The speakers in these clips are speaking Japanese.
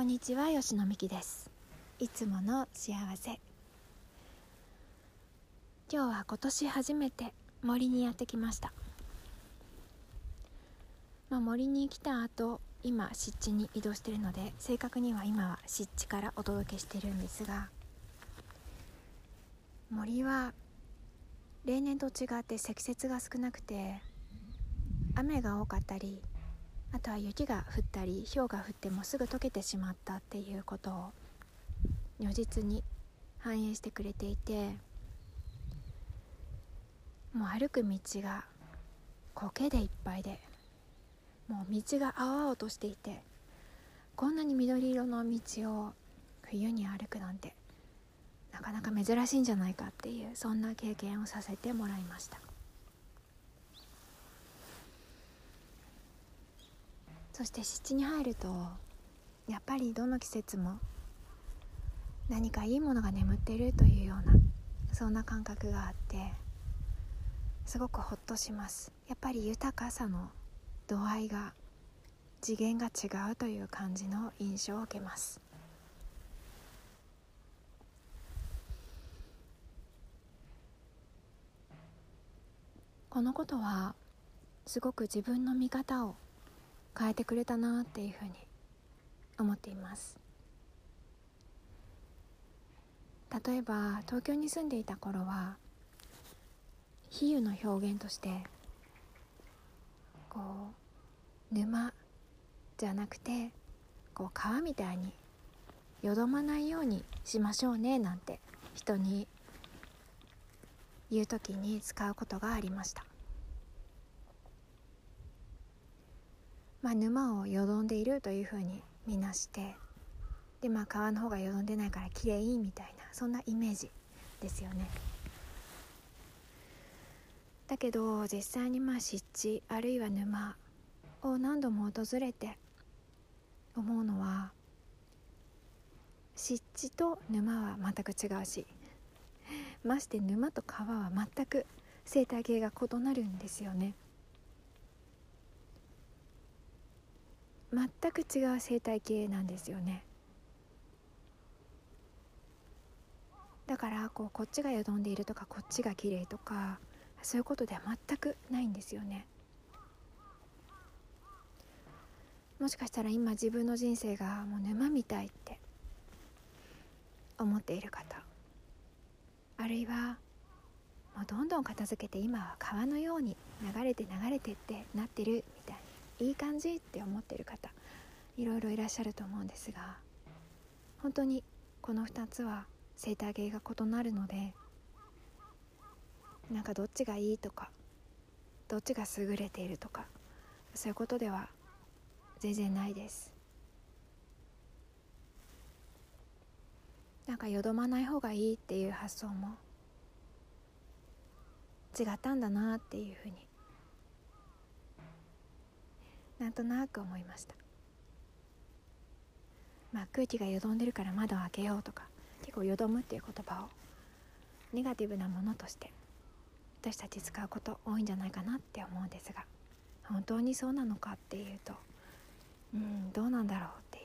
こんにちは吉野美希です。いつもの幸せ。今日は今年初めて森にやってきました。まあ、森に来た後今湿地に移動しているので正確には今は湿地からお届けしているんですが森は例年と違って積雪が少なくて雨が多かったりあとは雪が降ったり氷が降ってもすぐ溶けてしまったっていうことを如実に反映してくれていてもう歩く道が苔でいっぱいでもう道が青々としていてこんなに緑色の道を冬に歩くなんてなかなか珍しいんじゃないかっていうそんな経験をさせてもらいました。そして湿地に入るとやっぱりどの季節も何かいいものが眠っているというようなそんな感覚があってすごくほっとします。やっぱり豊かさの度合いが次元が違うという感じの印象を受けます。このことはすごく自分の見方を変えてくれたなっていうふうに思っています。例えば東京に住んでいた頃は比喩の表現としてこう沼じゃなくてこう川みたいによどまないようにしましょうねなんて人に言う時に使うことがありました。まあ、沼をよどんでいるというふうにみなしてでまあ川の方がよどんでないからきれいみたいなそんなイメージですよねだけど実際にまあ湿地あるいは沼を何度も訪れて思うのは湿地と沼は全く違うしまして沼と川は全く生態系が異なるんですよね。全く違う生態系なんですよね。だからこうこっちがよどんでいるとかこっちが綺麗とかそういうことでは全くないんですよね。もしかしたら今自分の人生がもう沼みたいって思っている方あるいはもうどんどん片付けて今は川のように流れて流れてってなってるみたいな。いい感じって思っている方いろいろいらっしゃると思うんですが本当にこの2つは生態系が異なるのでなんかどっちがいいとかどっちが優れているとかそういうことでは全然ないです。なんかよどまない方がいいっていう発想も違ったんだなっていうふうになんとなく思いました。まあ空気がよどんでるから窓を開けようとか結構よどむっていう言葉をネガティブなものとして私たち使うこと多いんじゃないかなって思うんですが本当にそうなのかっていうとうんどうなんだろうっていう、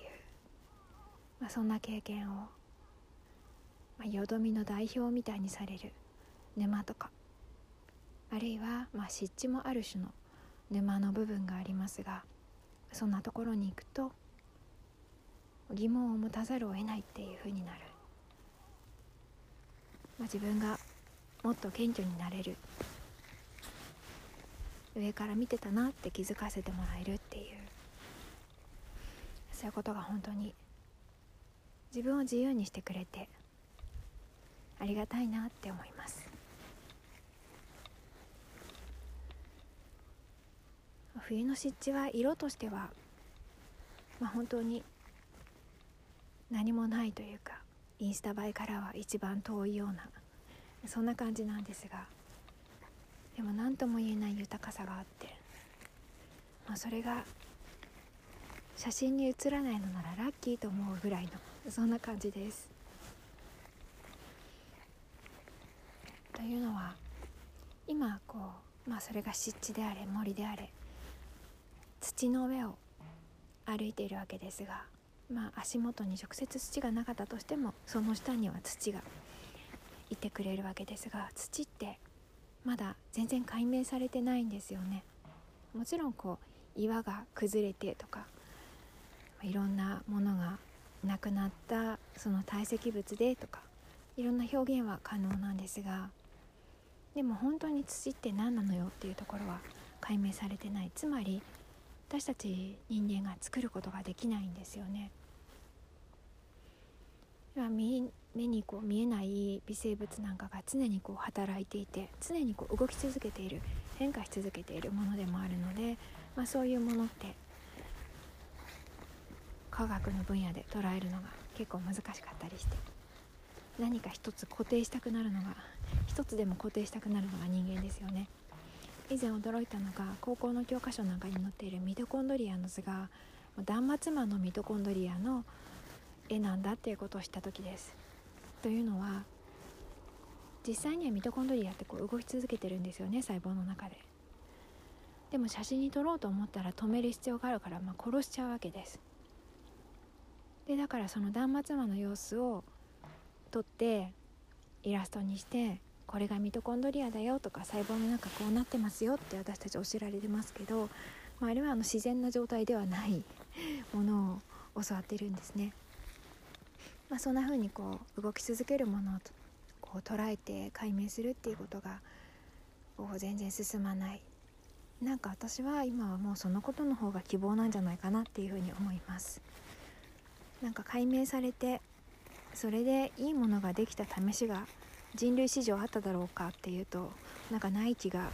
まあ、そんな経験を、まあ、よどみの代表みたいにされる沼とかあるいは、まあ、湿地もある種の沼の部分がありますがそんなところに行くと疑問を持たざるを得ないっていうふうになる、まあ、自分がもっと謙虚になれる。上から見てたなって気づかせてもらえるっていう。そういうことが本当に自分を自由にしてくれてありがたいなって思います。冬の湿地は色としては、まあ、本当に何もないというかインスタ映えからは一番遠いようなそんな感じなんですがでも何とも言えない豊かさがあって、まあ、それが写真に写らないのならラッキーと思うぐらいのそんな感じです。というのは今こうまあそれが湿地であれ森であれ土の上を歩いているわけですがまあ足元に直接土がなかったとしてもその下には土がいてくれるわけですが土ってまだ全然解明されてないんですよね。もちろんこう岩が崩れてとかいろんなものがなくなったその堆積物でとかいろんな表現は可能なんですがでも本当に土って何なのよっていうところは解明されてない。つまり私たち人間が作ることができないんですよね。目にこう見えない微生物なんかが常にこう働いていて常にこう動き続けている変化し続けているものでもあるので、まあ、そういうものって科学の分野で捉えるのが結構難しかったりして何か一つ固定したくなるのが一つでも固定したくなるのが人間ですよね。以前驚いたのが高校の教科書なんかに載っているミトコンドリアの図が断末魔のミトコンドリアの絵なんだっていうことを知った時です。というのは実際にはミトコンドリアってこう動き続けてるんですよね細胞の中で。でも写真に撮ろうと思ったら止める必要があるから、まあ、殺しちゃうわけです。でだからその断末魔の様子を撮ってイラストにしてこれがミトコンドリアだよとか細胞の中こうなってますよって私たち教えられてますけど、まあ、あれはあの自然な状態ではないものを教わってるんですね。まあ、そんな風にこう動き続けるものをこう捉えて解明するっていうことがこう全然進まないなんか私は今はもうそのことの方が希望なんじゃないかなっていうふに思いますなんか解明されてそれでいいものができた試しが人類史上あっただろうかっていうとなんかない気が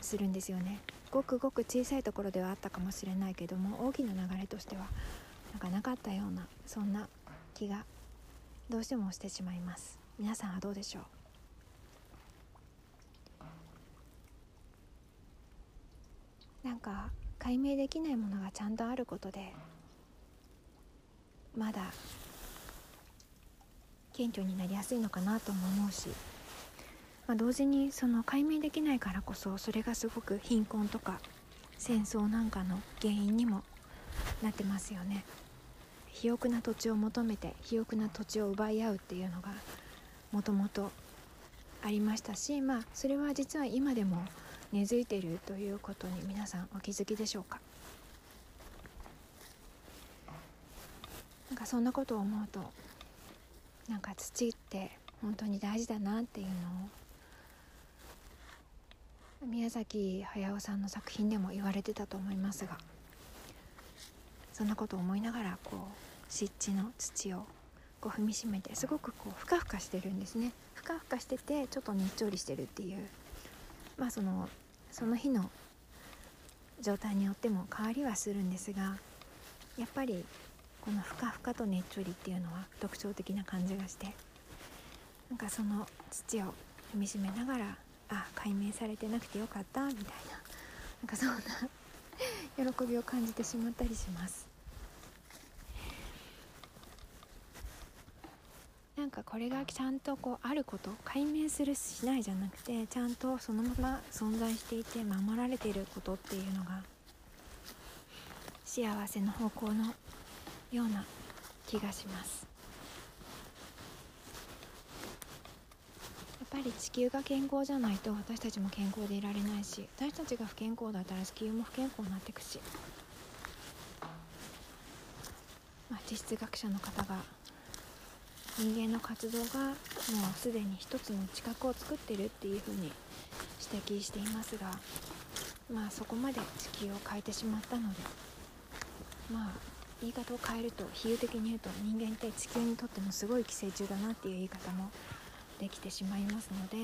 するんですよね。ごくごく小さいところではあったかもしれないけども大きな流れとしてはなんかなかったようなそんな気がどうしてもしてしまいます。皆さんはどうでしょう？なんか解明できないものがちゃんとあることでまだ顕著になりやすいのかなとも思うし、まあ、同時にその解明できないからこそそれがすごく貧困とか戦争なんかの原因にもなってますよね。肥沃な土地を求めて肥沃な土地を奪い合うっていうのがもともとありましたしまあそれは実は今でも根付いているということに皆さんお気づきでしょうかなんかそんなことを思うとなんか土って本当に大事だなっていうのを宮崎駿さんの作品でも言われてたと思いますがそんなことを思いながらこう湿地の土をこう踏みしめてすごくこうふかふかしてるんですね。ふかふかしててちょっとねっちょりしてるっていうまあそのその日の状態によっても変わりはするんですがやっぱりこのふかふかとねっちょりっていうのは特徴的な感じがしてなんかその土を踏みしめながらあ解明されてなくてよかったみたいななんかそんな喜びを感じてしまったりします。なんかこれがちゃんとこうあること解明するしないじゃなくてちゃんとそのまま存在していて守られていることっていうのが幸せの方向のような気がします。やっぱり地球が健康じゃないと私たちも健康でいられないし私たちが不健康だったら地球も不健康になっていくし、まあ、地質学者の方が人間の活動がもうすでに一つの地殻を作ってるっていうふうに指摘していますがまあそこまで地球を変えてしまったのでまあ言い方を変えると比喩的に言うと人間って地球にとってもすごい寄生虫だなっていう言い方もできてしまいますので、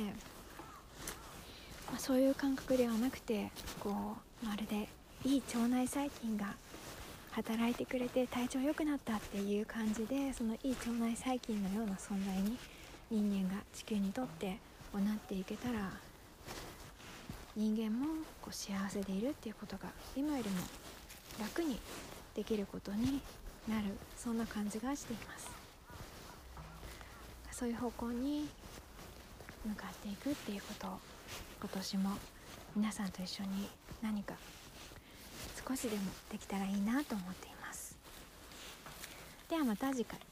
まあ、そういう感覚ではなくてこうまるでいい腸内細菌が働いてくれて体調良くなったっていう感じでそのいい腸内細菌のような存在に人間が地球にとってなっていけたら人間もこう幸せでいるっていうことが今よりも楽にできることになるそんな感じがしています。そういう方向に向かっていくっていうことを今年も皆さんと一緒に何か少しでもできたらいいなと思っています。ではまた次回。